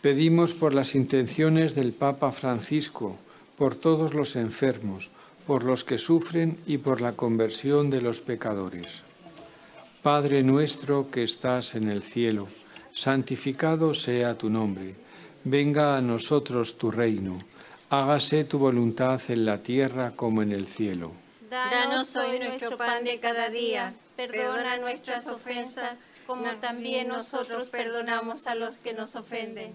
Pedimos por las intenciones del Papa Francisco, por todos los enfermos, por los que sufren y por la conversión de los pecadores. Padre nuestro que estás en el cielo, santificado sea tu nombre. Venga a nosotros tu reino. Hágase tu voluntad en la tierra como en el cielo. Danos hoy nuestro pan de cada día. Perdona nuestras ofensas, como también nosotros perdonamos a los que nos ofenden.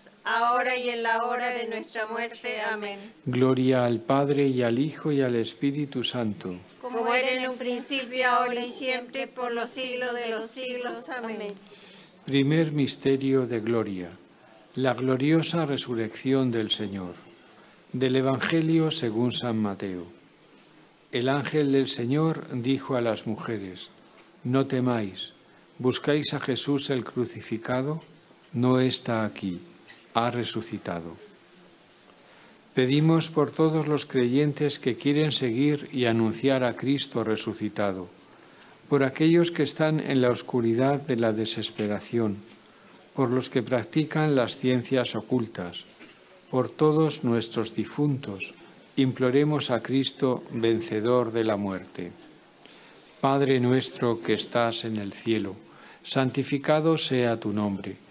ahora y en la hora de nuestra muerte. Amén. Gloria al Padre y al Hijo y al Espíritu Santo. Como era en un principio, ahora y siempre, por los siglos de los siglos. Amén. Primer misterio de gloria. La gloriosa resurrección del Señor. Del Evangelio según San Mateo. El ángel del Señor dijo a las mujeres, No temáis, buscáis a Jesús el crucificado, no está aquí ha resucitado. Pedimos por todos los creyentes que quieren seguir y anunciar a Cristo resucitado, por aquellos que están en la oscuridad de la desesperación, por los que practican las ciencias ocultas, por todos nuestros difuntos, imploremos a Cristo, vencedor de la muerte. Padre nuestro que estás en el cielo, santificado sea tu nombre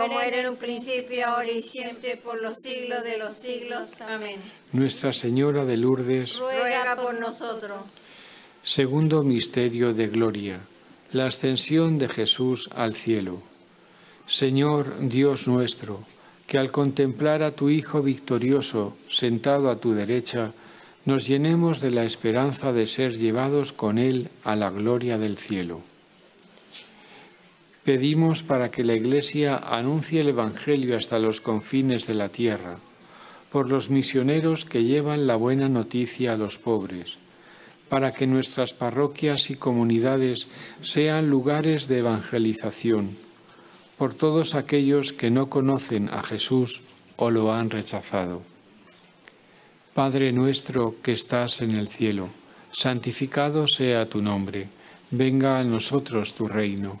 Como era en un principio, ahora y siempre, por los siglos de los siglos. Amén. Nuestra Señora de Lourdes, ruega por nosotros. Segundo Misterio de Gloria, la ascensión de Jesús al cielo. Señor Dios nuestro, que al contemplar a tu Hijo victorioso sentado a tu derecha, nos llenemos de la esperanza de ser llevados con Él a la gloria del cielo. Pedimos para que la Iglesia anuncie el Evangelio hasta los confines de la tierra, por los misioneros que llevan la buena noticia a los pobres, para que nuestras parroquias y comunidades sean lugares de evangelización por todos aquellos que no conocen a Jesús o lo han rechazado. Padre nuestro que estás en el cielo, santificado sea tu nombre, venga a nosotros tu reino,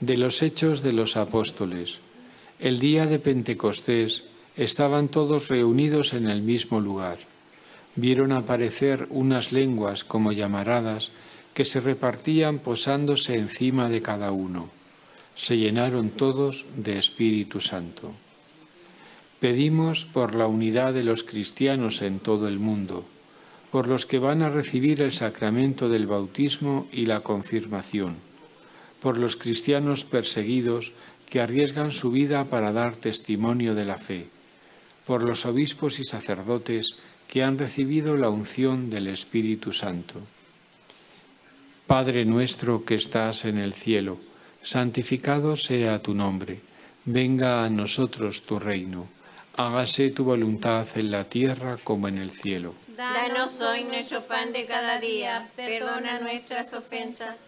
De los hechos de los apóstoles. El día de Pentecostés estaban todos reunidos en el mismo lugar. Vieron aparecer unas lenguas como llamaradas que se repartían posándose encima de cada uno. Se llenaron todos de Espíritu Santo. Pedimos por la unidad de los cristianos en todo el mundo, por los que van a recibir el sacramento del bautismo y la confirmación por los cristianos perseguidos que arriesgan su vida para dar testimonio de la fe, por los obispos y sacerdotes que han recibido la unción del Espíritu Santo. Padre nuestro que estás en el cielo, santificado sea tu nombre, venga a nosotros tu reino, hágase tu voluntad en la tierra como en el cielo. Danos hoy nuestro pan de cada día, perdona nuestras ofensas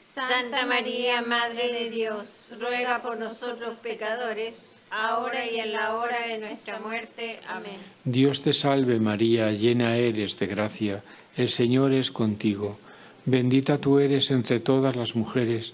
Santa María, Madre de Dios, ruega por nosotros pecadores, ahora y en la hora de nuestra muerte. Amén. Dios te salve María, llena eres de gracia, el Señor es contigo. Bendita tú eres entre todas las mujeres,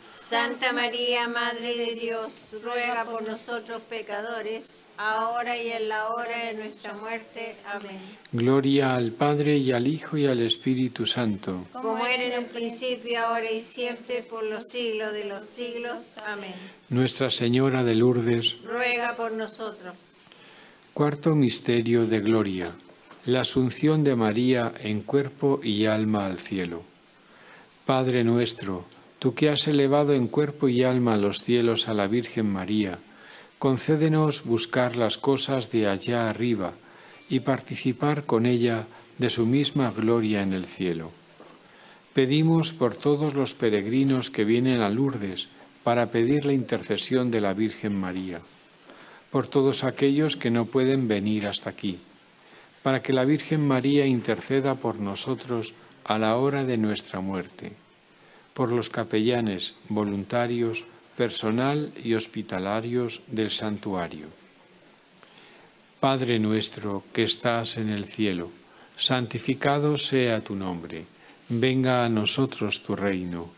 Santa María, Madre de Dios, ruega por nosotros pecadores, ahora y en la hora de nuestra muerte. Amén. Gloria al Padre y al Hijo y al Espíritu Santo. Como era en el principio, ahora y siempre, por los siglos de los siglos. Amén. Nuestra Señora de Lourdes, ruega por nosotros. Cuarto Misterio de Gloria. La Asunción de María en cuerpo y alma al cielo. Padre nuestro, Tú que has elevado en cuerpo y alma a los cielos a la Virgen María, concédenos buscar las cosas de allá arriba y participar con ella de su misma gloria en el cielo. Pedimos por todos los peregrinos que vienen a Lourdes para pedir la intercesión de la Virgen María, por todos aquellos que no pueden venir hasta aquí, para que la Virgen María interceda por nosotros a la hora de nuestra muerte por los capellanes, voluntarios, personal y hospitalarios del santuario. Padre nuestro que estás en el cielo, santificado sea tu nombre, venga a nosotros tu reino,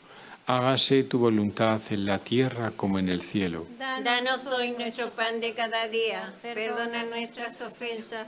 hágase tu voluntad en la tierra como en el cielo. Danos hoy nuestro pan de cada día, perdona nuestras ofensas,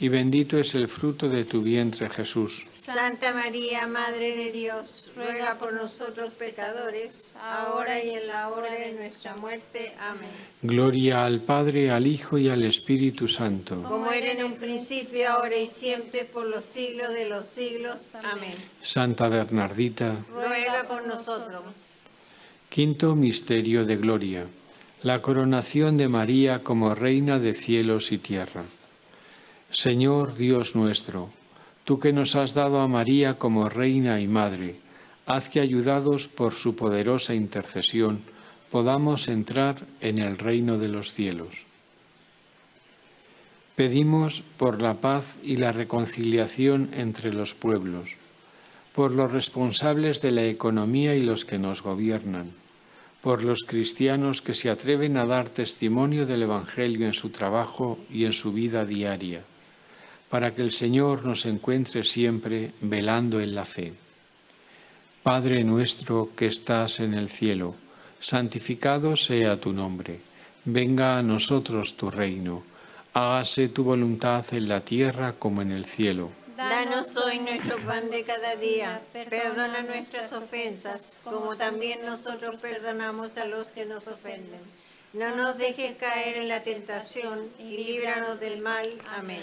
y bendito es el fruto de tu vientre Jesús. Santa María, Madre de Dios, ruega por nosotros pecadores, ahora y en la hora de nuestra muerte. Amén. Gloria al Padre, al Hijo y al Espíritu Santo. Como era en un principio, ahora y siempre, por los siglos de los siglos. Amén. Santa Bernardita, ruega por nosotros. Quinto Misterio de Gloria. La coronación de María como Reina de cielos y tierra. Señor Dios nuestro, tú que nos has dado a María como Reina y Madre, haz que ayudados por su poderosa intercesión podamos entrar en el reino de los cielos. Pedimos por la paz y la reconciliación entre los pueblos, por los responsables de la economía y los que nos gobiernan, por los cristianos que se atreven a dar testimonio del Evangelio en su trabajo y en su vida diaria para que el Señor nos encuentre siempre velando en la fe. Padre nuestro que estás en el cielo, santificado sea tu nombre, venga a nosotros tu reino, hágase tu voluntad en la tierra como en el cielo. Danos hoy nuestro pan de cada día, perdona nuestras ofensas, como también nosotros perdonamos a los que nos ofenden. No nos dejes caer en la tentación y líbranos del mal. Amén.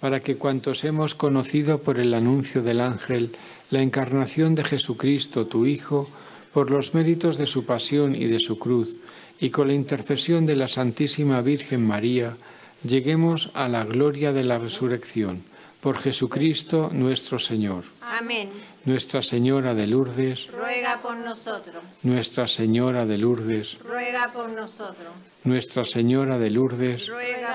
para que cuantos hemos conocido por el anuncio del ángel la encarnación de Jesucristo, tu Hijo, por los méritos de su pasión y de su cruz, y con la intercesión de la Santísima Virgen María, lleguemos a la gloria de la resurrección. Por Jesucristo nuestro Señor. Amén. Nuestra Señora de Lourdes, ruega por nosotros. Nuestra Señora de Lourdes, ruega por nosotros. Nuestra Señora de Lourdes,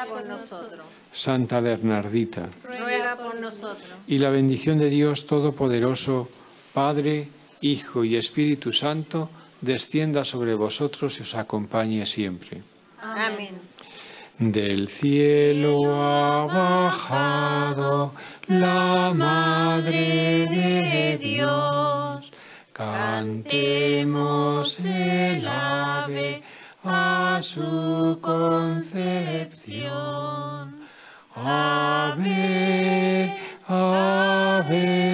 ruega por nosotros. Santa Bernardita, ruega por nosotros. Y la bendición de Dios Todopoderoso, Padre, Hijo y Espíritu Santo, descienda sobre vosotros y os acompañe siempre. Amén. Del cielo ha bajado la Madre de Dios. Cantemos el ave a su concepción. Ave, ave,